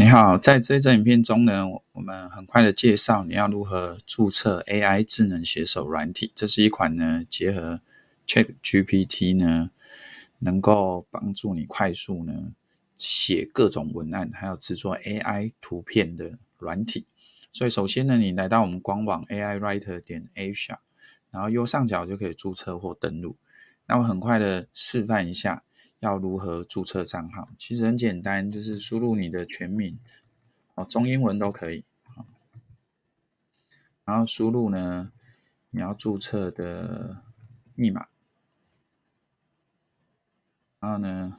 你好，在这一则影片中呢，我们很快的介绍你要如何注册 AI 智能写手软体。这是一款呢结合 ChatGPT 呢，能够帮助你快速呢写各种文案，还有制作 AI 图片的软体。所以首先呢，你来到我们官网 AIwriter 点 Asia，然后右上角就可以注册或登录。那我很快的示范一下。要如何注册账号？其实很简单，就是输入你的全名，哦，中英文都可以。然后输入呢，你要注册的密码。然后呢，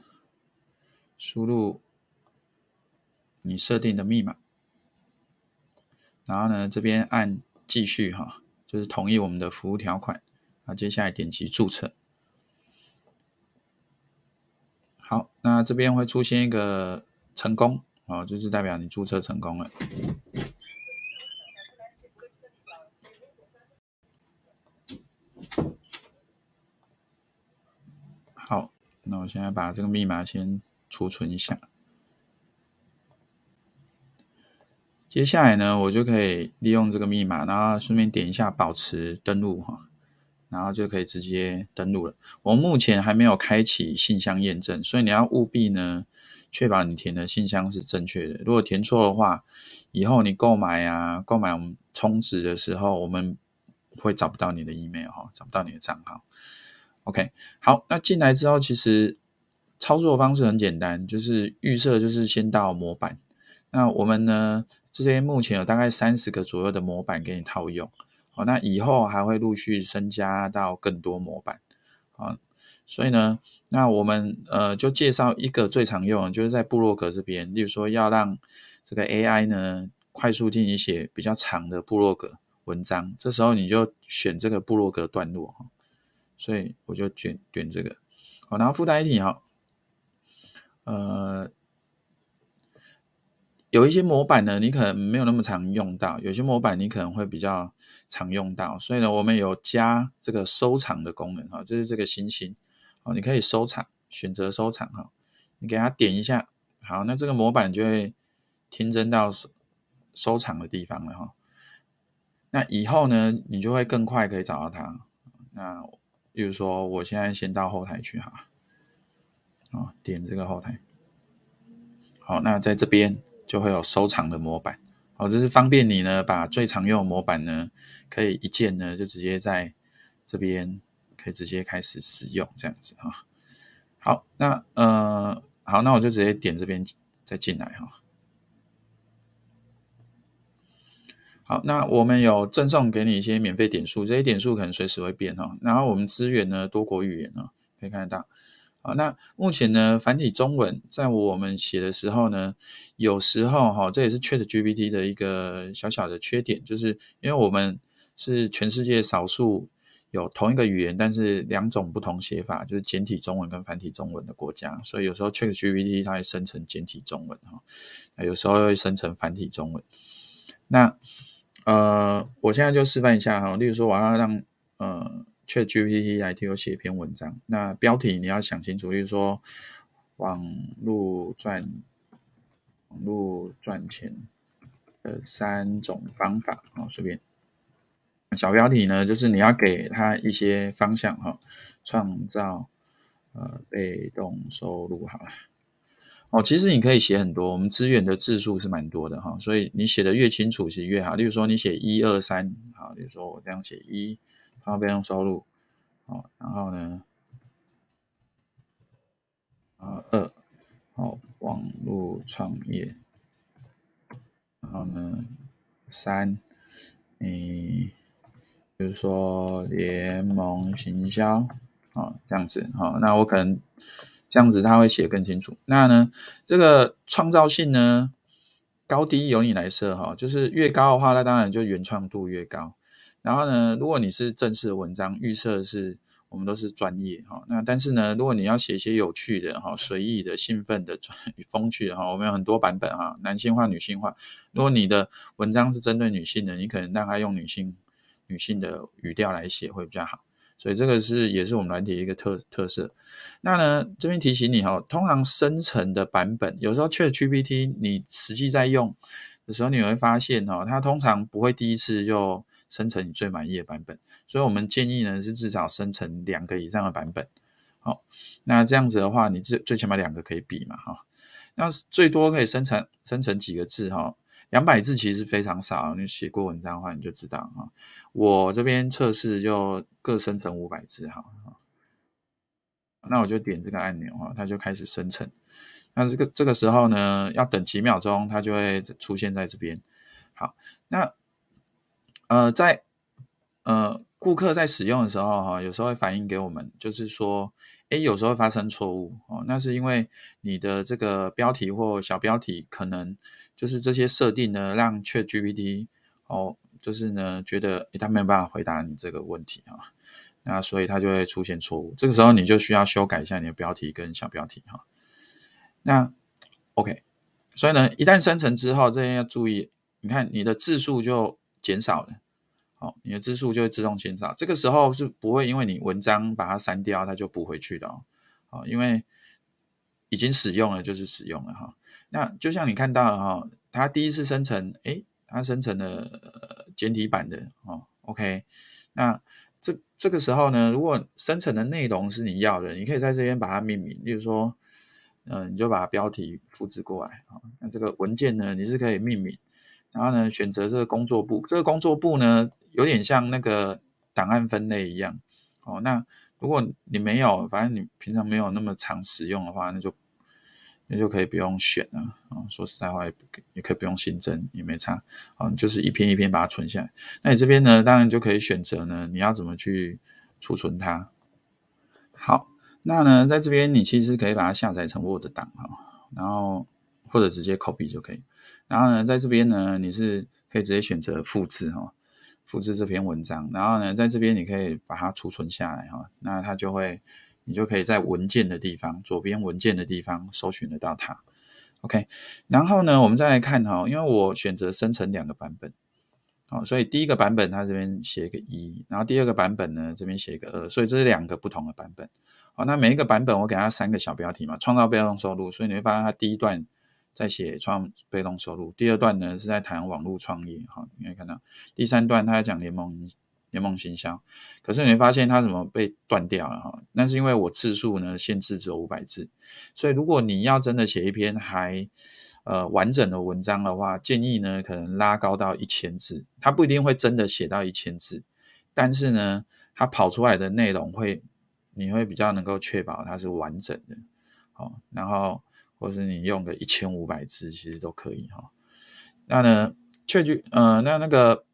输入你设定的密码。然后呢，这边按继续哈，就是同意我们的服务条款。啊，接下来点击注册。好，那这边会出现一个成功，哦，就是代表你注册成功了。好，那我现在把这个密码先储存一下。接下来呢，我就可以利用这个密码，然后顺便点一下保持登录哈。然后就可以直接登录了。我们目前还没有开启信箱验证，所以你要务必呢，确保你填的信箱是正确的。如果填错的话，以后你购买啊，购买我们充值的时候，我们会找不到你的 email 哈，找不到你的账号。OK，好，那进来之后，其实操作方式很简单，就是预设就是先到模板。那我们呢，这边目前有大概三十个左右的模板给你套用。好，那以后还会陆续增加到更多模板，啊，所以呢，那我们呃就介绍一个最常用，就是在部落格这边，例如说要让这个 AI 呢快速替你写比较长的部落格文章，这时候你就选这个部落格段落哈，所以我就选选这个，好，然后附带一点哈，呃。有一些模板呢，你可能没有那么常用到；有些模板你可能会比较常用到，所以呢，我们有加这个收藏的功能哈，就是这个星星哦，你可以收藏，选择收藏哈，你给它点一下，好，那这个模板就会听真到收收藏的地方了哈。那以后呢，你就会更快可以找到它。那比如说，我现在先到后台去哈，啊，点这个后台，好，那在这边。就会有收藏的模板，好，这是方便你呢，把最常用的模板呢，可以一键呢就直接在这边可以直接开始使用，这样子哈。好，那呃，好，那我就直接点这边再进来哈。好，那我们有赠送给你一些免费点数，这些点数可能随时会变哈。然后我们资源呢多国语言呢，可以看得到。啊，那目前呢，繁体中文在我们写的时候呢，有时候哈，这也是 ChatGPT 的一个小小的缺点，就是因为我们是全世界少数有同一个语言，但是两种不同写法，就是简体中文跟繁体中文的国家，所以有时候 ChatGPT 它会生成简体中文哈，有时候会生成繁体中文。那呃，我现在就示范一下哈，例如说我要让呃。切 GPT 来替我写一篇文章，那标题你要想清楚，就是说网络赚网络赚钱的三种方法啊，随便。小标题呢，就是你要给他一些方向哈，创造呃被动收入好了。哦，其实你可以写很多，我们资源的字数是蛮多的哈，所以你写的越清楚是越好。例如说你写一二三，好，比如说我这样写一。方便用收入，好，然后呢，啊二，好，网络创业，然后呢，三，你比如说联盟行销，啊这样子，好，那我可能这样子他会写更清楚。那呢，这个创造性呢，高低由你来设哈，就是越高的话，那当然就原创度越高。然后呢，如果你是正式的文章，预设是我们都是专业哈。那但是呢，如果你要写一些有趣的哈、随意的、兴奋的、风趣的哈，我们有很多版本哈，男性化、女性化。如果你的文章是针对女性的，你可能让他用女性女性的语调来写会比较好。所以这个是也是我们软体一个特特色。那呢，这边提醒你哈，通常生成的版本，有时候 ChatGPT 你实际在用的时候，你会发现哈，它通常不会第一次就生成你最满意的版本。所以我们建议呢是至少生成两个以上的版本。好，那这样子的话，你最最起码两个可以比嘛哈。那最多可以生成生成几个字哈？两百字其实非常少，你写过文章的话你就知道哈。我这边测试就各生成五百字哈。那我就点这个按钮哈，它就开始生成。那这个这个时候呢，要等几秒钟，它就会出现在这边。好，那呃在呃顾客在使用的时候哈，有时候会反映给我们，就是说。诶，有时候会发生错误哦，那是因为你的这个标题或小标题可能就是这些设定呢，让 ChatGPT 哦，就是呢觉得诶他没有办法回答你这个问题啊，那所以它就会出现错误。这个时候你就需要修改一下你的标题跟小标题哈。那 OK，所以呢，一旦生成之后，这边要注意，你看你的字数就减少了。哦，你的字数就会自动减少，这个时候是不会因为你文章把它删掉，它就补回去的哦。哦，因为已经使用了就是使用了哈。那就像你看到了哈，它第一次生成，诶，它生成了简体版的哦。OK，那这这个时候呢，如果生成的内容是你要的，你可以在这边把它命名，例如说，嗯，你就把标题复制过来啊。那这个文件呢，你是可以命名，然后呢，选择这个工作簿，这个工作簿呢。有点像那个档案分类一样哦。那如果你没有，反正你平常没有那么常使用的话，那就那就可以不用选了啊、哦。说实在话，也也可以不用新增，也没差啊、哦。就是一篇一篇把它存下来。那你这边呢，当然就可以选择呢，你要怎么去储存它。好，那呢，在这边你其实可以把它下载成 Word 档哈、哦，然后或者直接 copy 就可以。然后呢，在这边呢，你是可以直接选择复制哈。复制这篇文章，然后呢，在这边你可以把它储存下来哈，那它就会，你就可以在文件的地方，左边文件的地方搜寻得到它。OK，然后呢，我们再来看哈，因为我选择生成两个版本，好，所以第一个版本它这边写一个一，然后第二个版本呢这边写一个二，所以这是两个不同的版本。好，那每一个版本我给它三个小标题嘛，创造被动收入，所以你会发现它第一段。在写创被动收入，第二段呢是在谈网络创业，哈，你可以看到第三段他在讲联盟联盟行销，可是你会发现他怎么被断掉了哈？那是因为我字数呢限制只有五百字，所以如果你要真的写一篇还呃完整的文章的话，建议呢可能拉高到一千字，他不一定会真的写到一千字，但是呢他跑出来的内容会你会比较能够确保它是完整的，好，然后。或是你用个一千五百字，其实都可以哈。那呢确据呃，那那个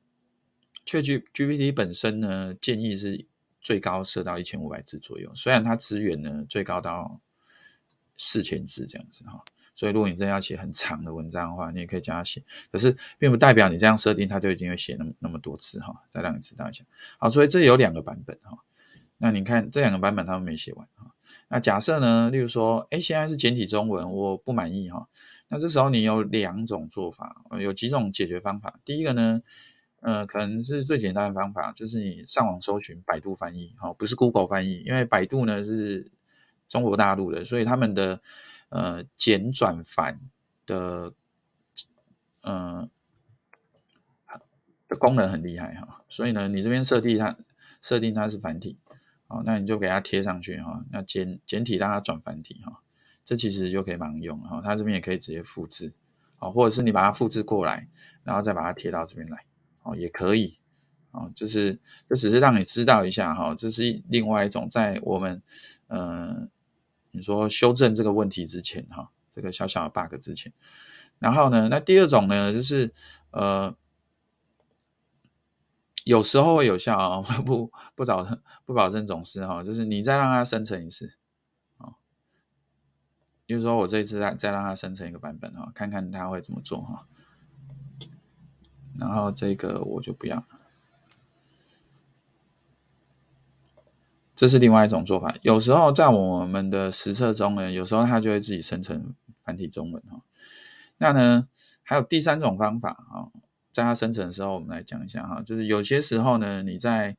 确据 GPT 本身呢，建议是最高设到一千五百字左右。虽然它资源呢最高到四千字这样子哈。所以如果你真的要写很长的文章的话，你也可以这样写。可是并不代表你这样设定，它就一定会写那么那么多字哈。再让你知道一下。好，所以这有两个版本哈。那你看这两个版本他们没写完哈。那假设呢，例如说，哎，现在是简体中文，我不满意哈。那这时候你有两种做法，有几种解决方法。第一个呢，呃，可能是最简单的方法，就是你上网搜寻百度翻译，哈，不是 Google 翻译，因为百度呢是中国大陆的，所以他们的呃简转繁的呃的功能很厉害哈。所以呢，你这边设定它设定它是繁体。好，那你就给它贴上去哈。那简简体让它转繁体哈，这其实就可以盲用哈。它这边也可以直接复制，好，或者是你把它复制过来，然后再把它贴到这边来，哦，也可以。哦，就是这只是让你知道一下哈，这是另外一种在我们呃你说修正这个问题之前哈，这个小小的 bug 之前。然后呢，那第二种呢，就是呃。有时候会有效啊，不不保不保证总是哈，就是你再让它生成一次啊，比如说我这一次再再让它生成一个版本哈，看看它会怎么做哈。然后这个我就不要，这是另外一种做法。有时候在我们的实测中呢，有时候它就会自己生成繁体中文哈。那呢，还有第三种方法啊。在它生成的时候，我们来讲一下哈，就是有些时候呢，你在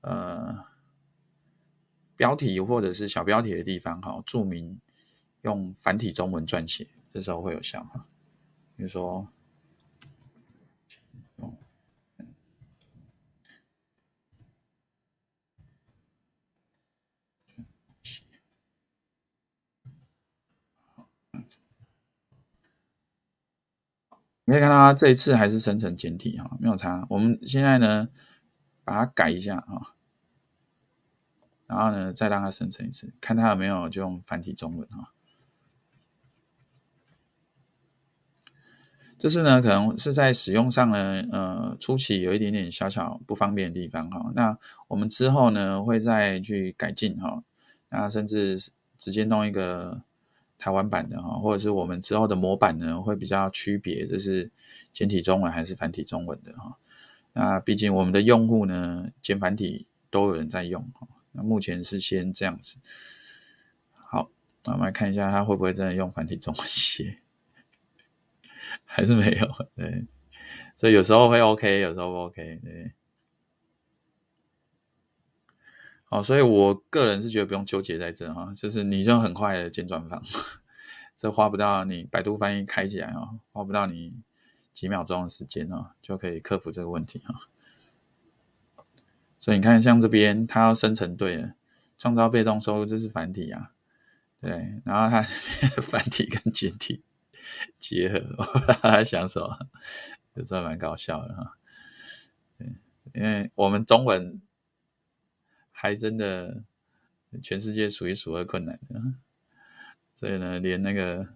呃标题或者是小标题的地方哈，注明用繁体中文撰写，这时候会有效哈。比如说。你可以看到它这一次还是生成简体哈，没有差。我们现在呢，把它改一下哈，然后呢，再让它生成一次，看它有没有就用繁体中文哈。这是呢，可能是在使用上呢，呃，初期有一点点小小不方便的地方哈。那我们之后呢，会再去改进哈，那甚至直接弄一个。台湾版的哈，或者是我们之后的模板呢，会比较区别，这是简体中文还是繁体中文的哈。那毕竟我们的用户呢，简繁体都有人在用哈。那目前是先这样子。好，那我们来看一下，他会不会真的用繁体中文写？还是没有？对，所以有时候会 OK，有时候不 OK，对。哦，所以我个人是觉得不用纠结在这哈，就是你就很快的简转房，这花不到你百度翻译开起来啊，花不到你几秒钟的时间啊，就可以克服这个问题哈。所以你看，像这边它要生成对了，创造被动收入这是繁体啊，对，然后它 繁体跟简体结合，我不知道他在想什么，就这蛮搞笑的哈。对，因为我们中文。还真的，全世界数一数二困难的，所以呢，连那个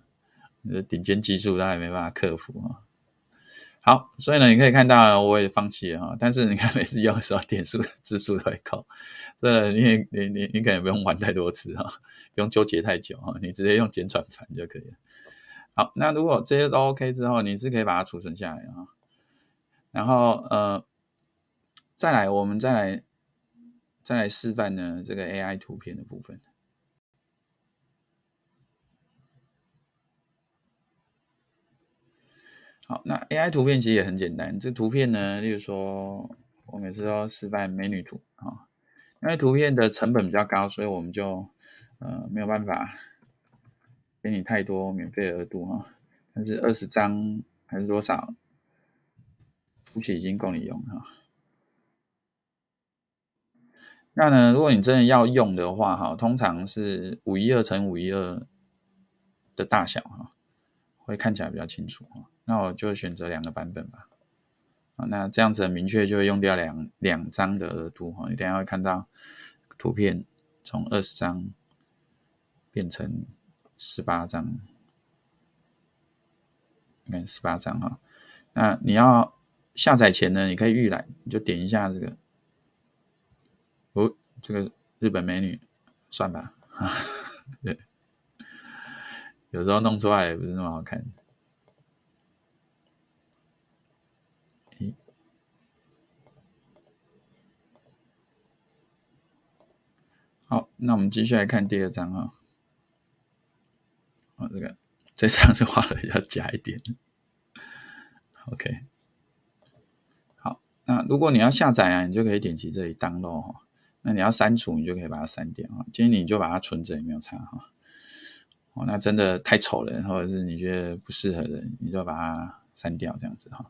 顶尖技术他也没办法克服啊。好，所以呢，你可以看到，我也放弃了哈。但是你看，每次用的时候，点数字数都会扣，所以你你你你可能不用玩太多次哈，不用纠结太久哈，你直接用简转繁就可以了。好，那如果这些都 OK 之后，你是可以把它储存下来哈。然后呃，再来，我们再来。再来示范呢，这个 AI 图片的部分。好，那 AI 图片其实也很简单。这图片呢，例如说，我每次都示范美女图啊，因为图片的成本比较高，所以我们就呃没有办法给你太多免费额度哈。但是二十张还是多少，估计已经够你用哈。那呢，如果你真的要用的话，哈，通常是五一二乘五一二的大小，哈，会看起来比较清楚，哈。那我就选择两个版本吧，啊，那这样子很明确就会用掉两两张的额度，哈。你等下会看到图片从二十张变成十八张，你看十八张哈。那你要下载前呢，你可以预览，你就点一下这个。这个日本美女，算吧，对，有时候弄出来也不是那么好看。好，那我们继续来看第二张啊。哦，这个这张是画的比较假一点。OK，好，那如果你要下载啊，你就可以点击这里 download 哈。那你要删除，你就可以把它删掉啊。今天你就把它存着也没有差哈。哦，那真的太丑了，或者是你觉得不适合的，你就把它删掉这样子哈。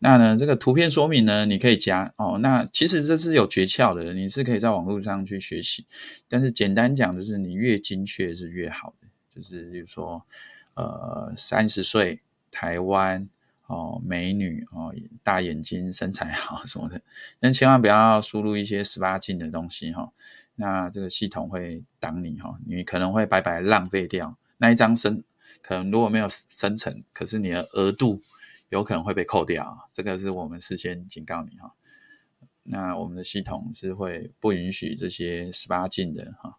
那呢，这个图片说明呢，你可以加哦。那其实这是有诀窍的，你是可以在网络上去学习。但是简单讲，就是你越精确是越好的。就是比如说，呃，三十岁台湾。哦，美女哦，大眼睛，身材好什么的，但千万不要输入一些十八禁的东西哈、哦。那这个系统会挡你哈、哦，你可能会白白浪费掉那一张生，可能如果没有生成，可是你的额度有可能会被扣掉，这个是我们事先警告你哈、哦。那我们的系统是会不允许这些十八禁的哈、哦，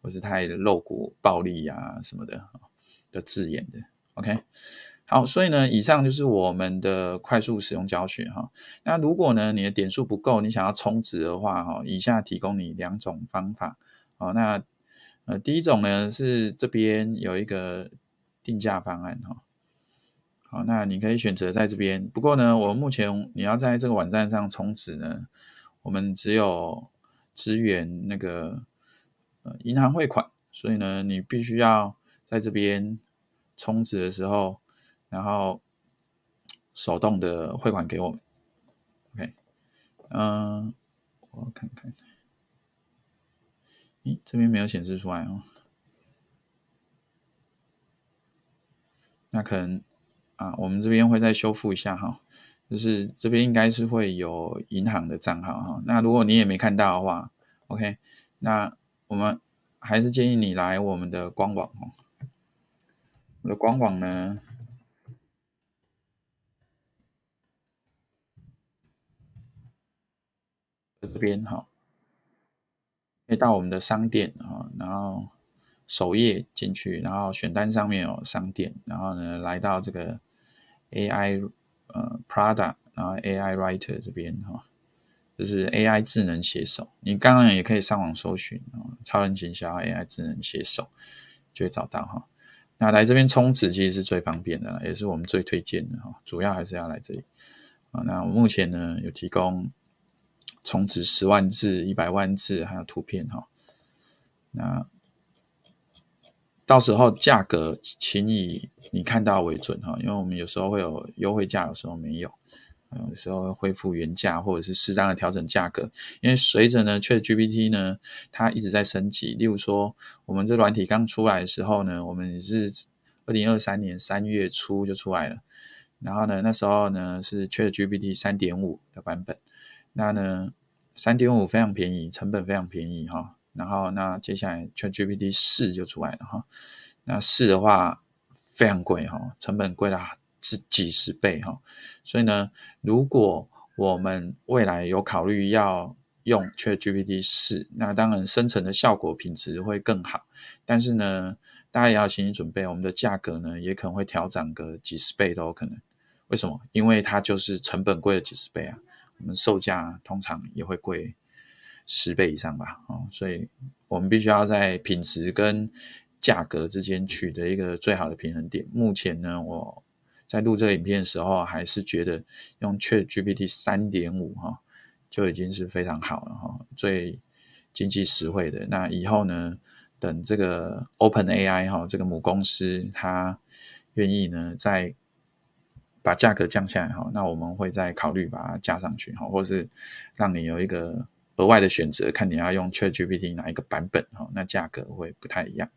或是太露骨、暴力呀、啊、什么的的字眼的，OK。好，所以呢，以上就是我们的快速使用教学哈。那如果呢，你的点数不够，你想要充值的话哈，以下提供你两种方法。好，那呃，第一种呢是这边有一个定价方案哈。好，那你可以选择在这边。不过呢，我目前你要在这个网站上充值呢，我们只有支援那个呃银行汇款，所以呢，你必须要在这边充值的时候，然后手动的汇款给我们。OK，嗯、我看看，咦，这边没有显示出来哦。那可能啊，我们这边会再修复一下哈，就是这边应该是会有银行的账号哈。那如果你也没看到的话，OK，那我们还是建议你来我们的官网哦。我的官网呢，边哈，可以到我们的商店啊，然后。首页进去，然后选单上面有商店，然后呢，来到这个 AI 呃 Prada，然后 AI Writer 这边哈，就是 AI 智能写手。你刚刚也可以上网搜寻超人行销 AI 智能写手，就会找到哈。那来这边充值其实是最方便的，也是我们最推荐的哈。主要还是要来这里啊。那我目前呢有提供充值十万字、一百万字，还有图片哈。那到时候价格，请以你看到为准哈，因为我们有时候会有优惠价，有时候没有，有时候会恢复原价，或者是适当的调整价格。因为随着呢，ChatGPT 呢，它一直在升级。例如说，我们这软体刚出来的时候呢，我们是二零二三年三月初就出来了。然后呢，那时候呢是 ChatGPT 三点五的版本。那呢，三点五非常便宜，成本非常便宜哈。然后，那接下来 ChatGPT 四就出来了哈。那四的话非常贵哈，成本贵了是几十倍哈。所以呢，如果我们未来有考虑要用 ChatGPT 四，那当然生成的效果品质会更好。但是呢，大家也要心理准备，我们的价格呢也可能会调涨个几十倍都有可能。为什么？因为它就是成本贵了几十倍啊。我们售价通常也会贵。十倍以上吧，哦，所以我们必须要在品质跟价格之间取得一个最好的平衡点。目前呢，我在录这个影片的时候，还是觉得用 ChatGPT 三点五哈就已经是非常好了哈，最经济实惠的。那以后呢，等这个 OpenAI 哈这个母公司它愿意呢在把价格降下来哈，那我们会再考虑把它加上去哈，或是让你有一个。额外的选择，看你要用 ChatGPT 哪一个版本哈，那价格会不太一样。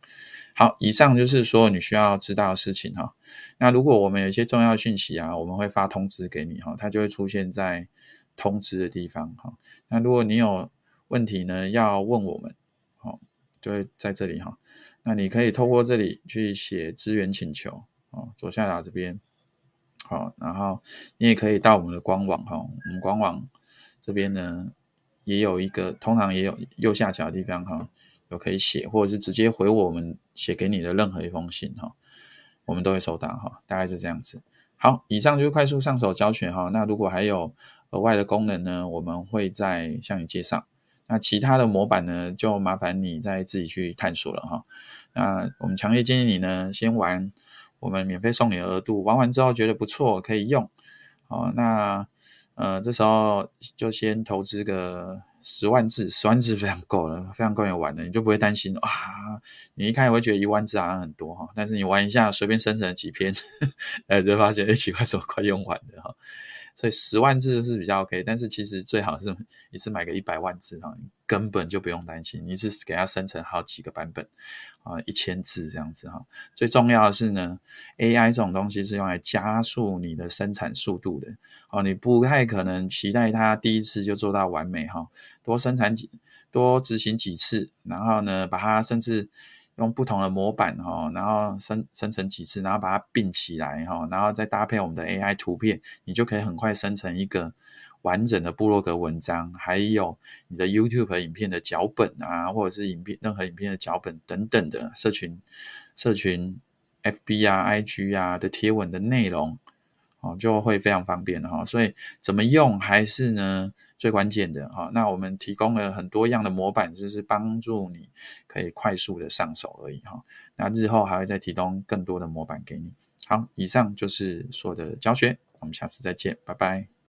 好，以上就是说你需要知道的事情哈。那如果我们有一些重要讯息啊，我们会发通知给你哈，它就会出现在通知的地方哈。那如果你有问题呢，要问我们，好，就会在这里哈。那你可以透过这里去写资源请求哦，左下角这边好，然后你也可以到我们的官网哈，我们官网这边呢。也有一个，通常也有右下角的地方哈，有可以写，或者是直接回我们写给你的任何一封信哈，我们都会收到哈，大概就这样子。好，以上就是快速上手教学哈。那如果还有额外的功能呢，我们会再向你介绍。那其他的模板呢，就麻烦你再自己去探索了哈。那我们强烈建议你呢，先玩我们免费送你额度，玩完之后觉得不错，可以用。好，那。呃，这时候就先投资个十万字，十万字非常够了，非常够你玩的，你就不会担心啊。你一开始会觉得一万字好像很多哈，但是你玩一下，随便生成了几篇，哎，就发现哎，奇怪，怎么快用完的哈。所以十万字是比较 OK，但是其实最好是一次买个一百万字哈，根本就不用担心，你是给它生成好几个版本啊，一千字这样子哈。最重要的是呢，AI 这种东西是用来加速你的生产速度的哦，你不太可能期待它第一次就做到完美哈，多生产几多执行几次，然后呢，把它甚至。用不同的模板哈，然后生生成几次，然后把它并起来哈，然后再搭配我们的 AI 图片，你就可以很快生成一个完整的部落格文章，还有你的 YouTube 影片的脚本啊，或者是影片任何影片的脚本等等的社群社群 FB 啊、IG 啊的贴文的内容哦，就会非常方便哈。所以怎么用还是呢？最关键的哈，那我们提供了很多样的模板，就是帮助你可以快速的上手而已哈。那日后还会再提供更多的模板给你。好，以上就是所有的教学，我们下次再见，拜拜。